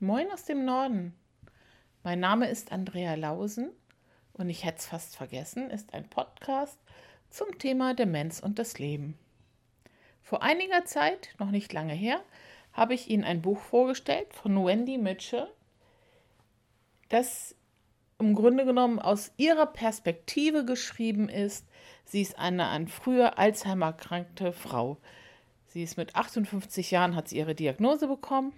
Moin aus dem Norden. Mein Name ist Andrea Lausen und ich hätte es fast vergessen, ist ein Podcast zum Thema Demenz und das Leben. Vor einiger Zeit, noch nicht lange her, habe ich Ihnen ein Buch vorgestellt von Wendy Mitchell, das im Grunde genommen aus ihrer Perspektive geschrieben ist. Sie ist eine an früher Alzheimer erkrankte Frau. Sie ist mit 58 Jahren, hat sie ihre Diagnose bekommen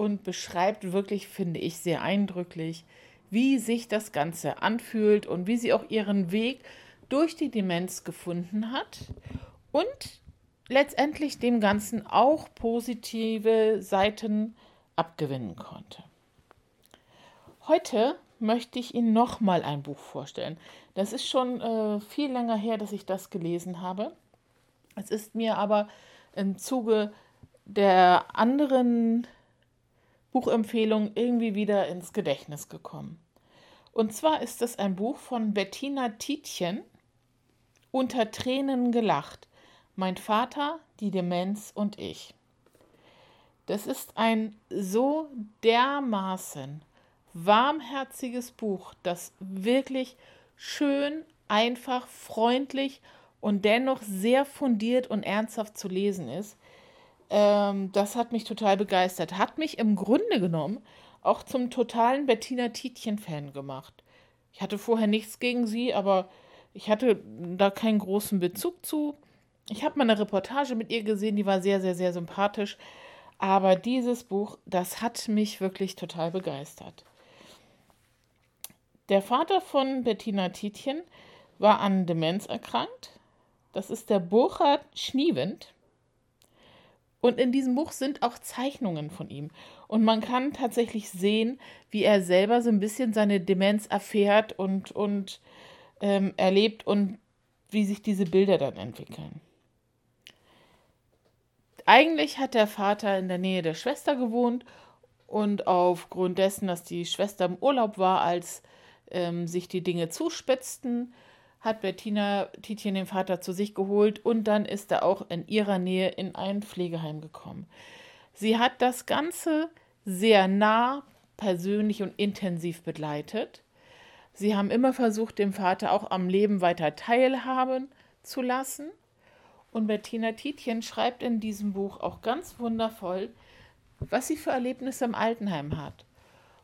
und beschreibt wirklich, finde ich, sehr eindrücklich, wie sich das Ganze anfühlt und wie sie auch ihren Weg durch die Demenz gefunden hat und letztendlich dem Ganzen auch positive Seiten abgewinnen konnte. Heute möchte ich Ihnen nochmal ein Buch vorstellen. Das ist schon äh, viel länger her, dass ich das gelesen habe. Es ist mir aber im Zuge der anderen Buchempfehlung irgendwie wieder ins Gedächtnis gekommen. Und zwar ist es ein Buch von Bettina Tietjen, Unter Tränen gelacht. Mein Vater, die Demenz und ich. Das ist ein so dermaßen warmherziges Buch, das wirklich schön, einfach, freundlich und dennoch sehr fundiert und ernsthaft zu lesen ist. Ähm, das hat mich total begeistert. Hat mich im Grunde genommen auch zum totalen Bettina Tietjen-Fan gemacht. Ich hatte vorher nichts gegen sie, aber ich hatte da keinen großen Bezug zu. Ich habe mal eine Reportage mit ihr gesehen, die war sehr, sehr, sehr sympathisch. Aber dieses Buch, das hat mich wirklich total begeistert. Der Vater von Bettina Tietjen war an Demenz erkrankt. Das ist der Burkhard Schniewend. Und in diesem Buch sind auch Zeichnungen von ihm. Und man kann tatsächlich sehen, wie er selber so ein bisschen seine Demenz erfährt und, und ähm, erlebt und wie sich diese Bilder dann entwickeln. Eigentlich hat der Vater in der Nähe der Schwester gewohnt und aufgrund dessen, dass die Schwester im Urlaub war, als ähm, sich die Dinge zuspitzten, hat Bettina Tietjen den Vater zu sich geholt und dann ist er auch in ihrer Nähe in ein Pflegeheim gekommen. Sie hat das Ganze sehr nah, persönlich und intensiv begleitet. Sie haben immer versucht, dem Vater auch am Leben weiter teilhaben zu lassen. Und Bettina Tietjen schreibt in diesem Buch auch ganz wundervoll, was sie für Erlebnisse im Altenheim hat.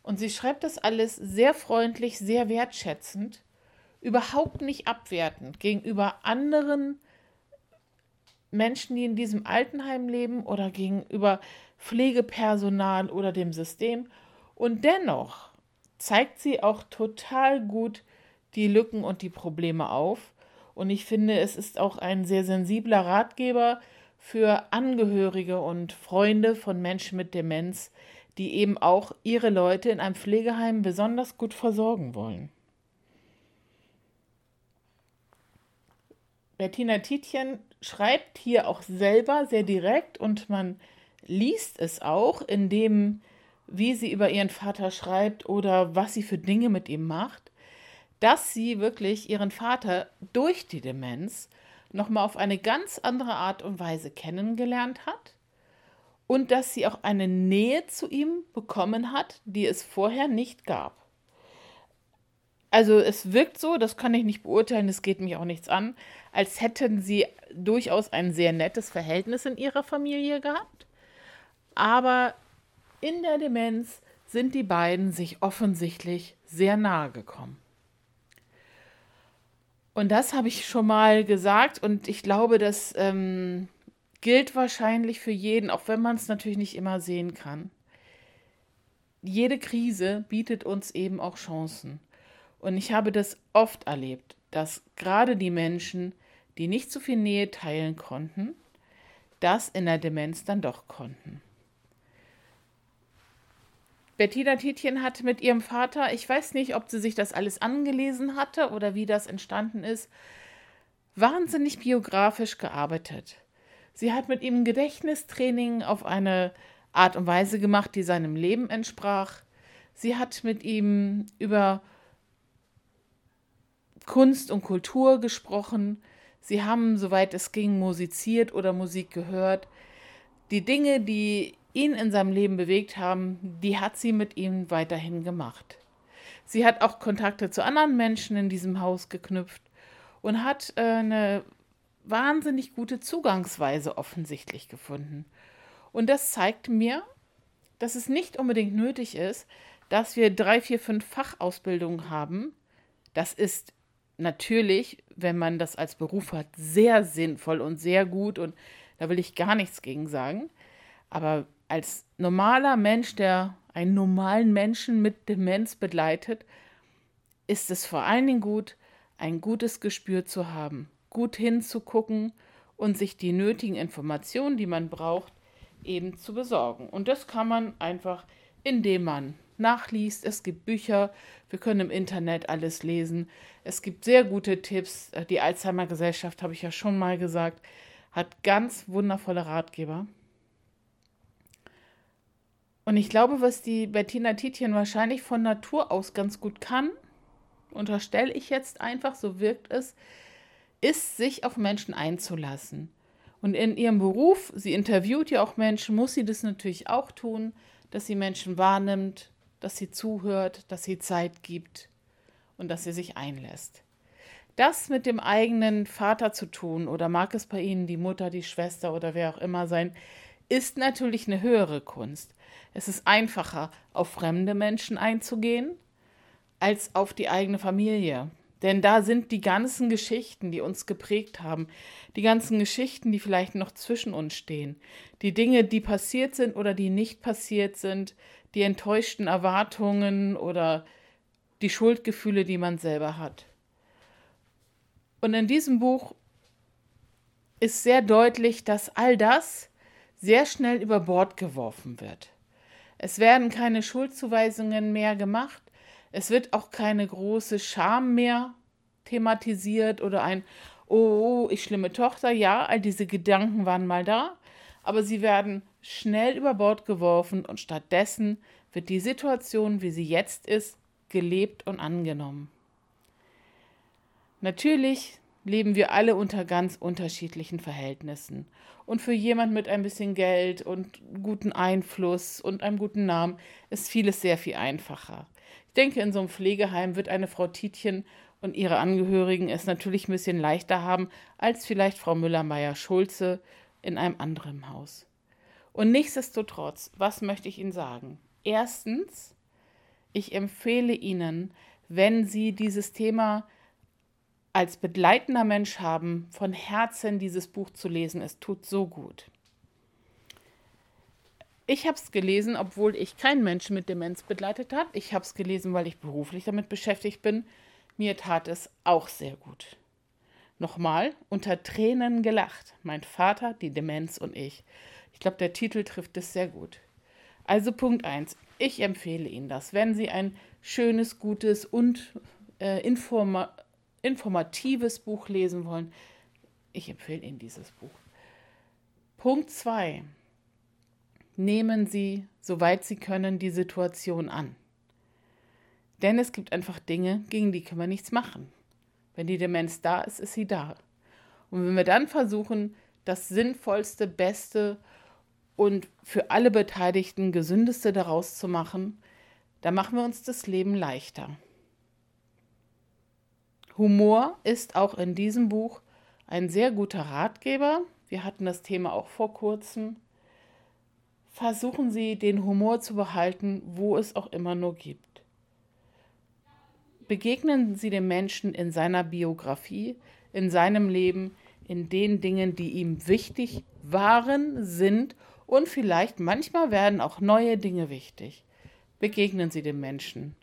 Und sie schreibt das alles sehr freundlich, sehr wertschätzend überhaupt nicht abwertend gegenüber anderen Menschen, die in diesem Altenheim leben oder gegenüber Pflegepersonal oder dem System. Und dennoch zeigt sie auch total gut die Lücken und die Probleme auf. Und ich finde, es ist auch ein sehr sensibler Ratgeber für Angehörige und Freunde von Menschen mit Demenz, die eben auch ihre Leute in einem Pflegeheim besonders gut versorgen wollen. Bettina Tietjen schreibt hier auch selber sehr direkt und man liest es auch in dem, wie sie über ihren Vater schreibt oder was sie für Dinge mit ihm macht, dass sie wirklich ihren Vater durch die Demenz nochmal auf eine ganz andere Art und Weise kennengelernt hat und dass sie auch eine Nähe zu ihm bekommen hat, die es vorher nicht gab. Also es wirkt so, das kann ich nicht beurteilen, es geht mich auch nichts an, als hätten sie durchaus ein sehr nettes Verhältnis in ihrer Familie gehabt. Aber in der Demenz sind die beiden sich offensichtlich sehr nahe gekommen. Und das habe ich schon mal gesagt und ich glaube, das ähm, gilt wahrscheinlich für jeden, auch wenn man es natürlich nicht immer sehen kann. Jede Krise bietet uns eben auch Chancen. Und ich habe das oft erlebt, dass gerade die Menschen, die nicht so viel Nähe teilen konnten, das in der Demenz dann doch konnten. Bettina Tietjen hat mit ihrem Vater, ich weiß nicht, ob sie sich das alles angelesen hatte oder wie das entstanden ist, wahnsinnig biografisch gearbeitet. Sie hat mit ihm Gedächtnistraining auf eine Art und Weise gemacht, die seinem Leben entsprach. Sie hat mit ihm über Kunst und Kultur gesprochen. Sie haben, soweit es ging, musiziert oder Musik gehört. Die Dinge, die ihn in seinem Leben bewegt haben, die hat sie mit ihm weiterhin gemacht. Sie hat auch Kontakte zu anderen Menschen in diesem Haus geknüpft und hat äh, eine wahnsinnig gute Zugangsweise offensichtlich gefunden. Und das zeigt mir, dass es nicht unbedingt nötig ist, dass wir drei, vier, fünf Fachausbildungen haben. Das ist natürlich, wenn man das als Beruf hat, sehr sinnvoll und sehr gut und da will ich gar nichts gegen sagen. Aber als normaler Mensch, der einen normalen Menschen mit Demenz begleitet, ist es vor allen Dingen gut, ein gutes Gespür zu haben, gut hinzugucken und sich die nötigen Informationen, die man braucht, eben zu besorgen. Und das kann man einfach, indem man nachliest. Es gibt Bücher, wir können im Internet alles lesen. Es gibt sehr gute Tipps. Die Alzheimer Gesellschaft, habe ich ja schon mal gesagt, hat ganz wundervolle Ratgeber. Und ich glaube, was die Bettina Tietjen wahrscheinlich von Natur aus ganz gut kann, unterstelle ich jetzt einfach, so wirkt es, ist, sich auf Menschen einzulassen. Und in ihrem Beruf, sie interviewt ja auch Menschen, muss sie das natürlich auch tun, dass sie Menschen wahrnimmt, dass sie zuhört, dass sie Zeit gibt und dass sie sich einlässt. Das mit dem eigenen Vater zu tun oder mag es bei Ihnen die Mutter, die Schwester oder wer auch immer sein, ist natürlich eine höhere Kunst. Es ist einfacher, auf fremde Menschen einzugehen, als auf die eigene Familie. Denn da sind die ganzen Geschichten, die uns geprägt haben, die ganzen Geschichten, die vielleicht noch zwischen uns stehen, die Dinge, die passiert sind oder die nicht passiert sind, die enttäuschten Erwartungen oder die Schuldgefühle, die man selber hat. Und in diesem Buch ist sehr deutlich, dass all das sehr schnell über Bord geworfen wird. Es werden keine Schuldzuweisungen mehr gemacht. Es wird auch keine große Scham mehr thematisiert oder ein Oh, ich schlimme Tochter. Ja, all diese Gedanken waren mal da, aber sie werden schnell über Bord geworfen und stattdessen wird die Situation, wie sie jetzt ist, gelebt und angenommen. Natürlich leben wir alle unter ganz unterschiedlichen Verhältnissen. Und für jemand mit ein bisschen Geld und guten Einfluss und einem guten Namen ist vieles sehr viel einfacher. Ich denke, in so einem Pflegeheim wird eine Frau Tietjen und ihre Angehörigen es natürlich ein bisschen leichter haben als vielleicht Frau Müller-Meyer-Schulze in einem anderen Haus. Und nichtsdestotrotz, was möchte ich Ihnen sagen? Erstens, ich empfehle Ihnen, wenn Sie dieses Thema als begleitender Mensch haben, von Herzen dieses Buch zu lesen. Es tut so gut. Ich habe es gelesen, obwohl ich keinen Menschen mit Demenz begleitet habe. Ich habe es gelesen, weil ich beruflich damit beschäftigt bin. Mir tat es auch sehr gut. Nochmal, unter Tränen gelacht. Mein Vater, die Demenz und ich. Ich glaube, der Titel trifft es sehr gut. Also Punkt 1. Ich empfehle Ihnen das. Wenn Sie ein schönes, gutes und äh, informa informatives Buch lesen wollen, ich empfehle Ihnen dieses Buch. Punkt 2. Nehmen Sie, soweit Sie können, die Situation an. Denn es gibt einfach Dinge, gegen die können wir nichts machen. Wenn die Demenz da ist, ist sie da. Und wenn wir dann versuchen, das Sinnvollste, Beste und für alle Beteiligten Gesündeste daraus zu machen, dann machen wir uns das Leben leichter. Humor ist auch in diesem Buch ein sehr guter Ratgeber. Wir hatten das Thema auch vor kurzem. Versuchen Sie, den Humor zu behalten, wo es auch immer nur gibt. Begegnen Sie dem Menschen in seiner Biografie, in seinem Leben, in den Dingen, die ihm wichtig waren, sind und vielleicht manchmal werden auch neue Dinge wichtig. Begegnen Sie dem Menschen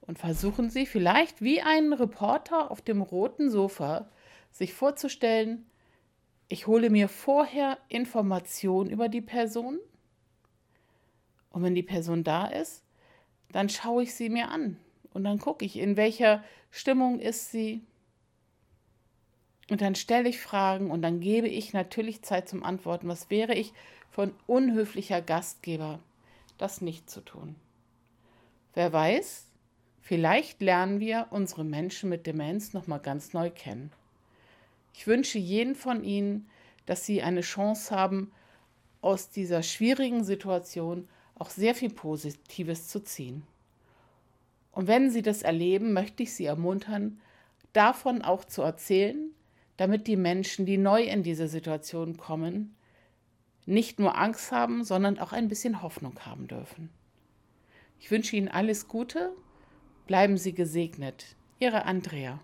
und versuchen Sie vielleicht wie ein Reporter auf dem roten Sofa sich vorzustellen, ich hole mir vorher Informationen über die Person und wenn die Person da ist, dann schaue ich sie mir an und dann gucke ich, in welcher Stimmung ist sie. Und dann stelle ich Fragen und dann gebe ich natürlich Zeit zum Antworten. Was wäre ich von unhöflicher Gastgeber, das nicht zu tun? Wer weiß, Vielleicht lernen wir unsere Menschen mit Demenz noch mal ganz neu kennen. Ich wünsche jeden von Ihnen, dass Sie eine Chance haben, aus dieser schwierigen Situation auch sehr viel Positives zu ziehen. Und wenn Sie das erleben, möchte ich Sie ermuntern, davon auch zu erzählen, damit die Menschen, die neu in diese Situation kommen, nicht nur Angst haben, sondern auch ein bisschen Hoffnung haben dürfen. Ich wünsche Ihnen alles Gute, bleiben Sie gesegnet. Ihre Andrea.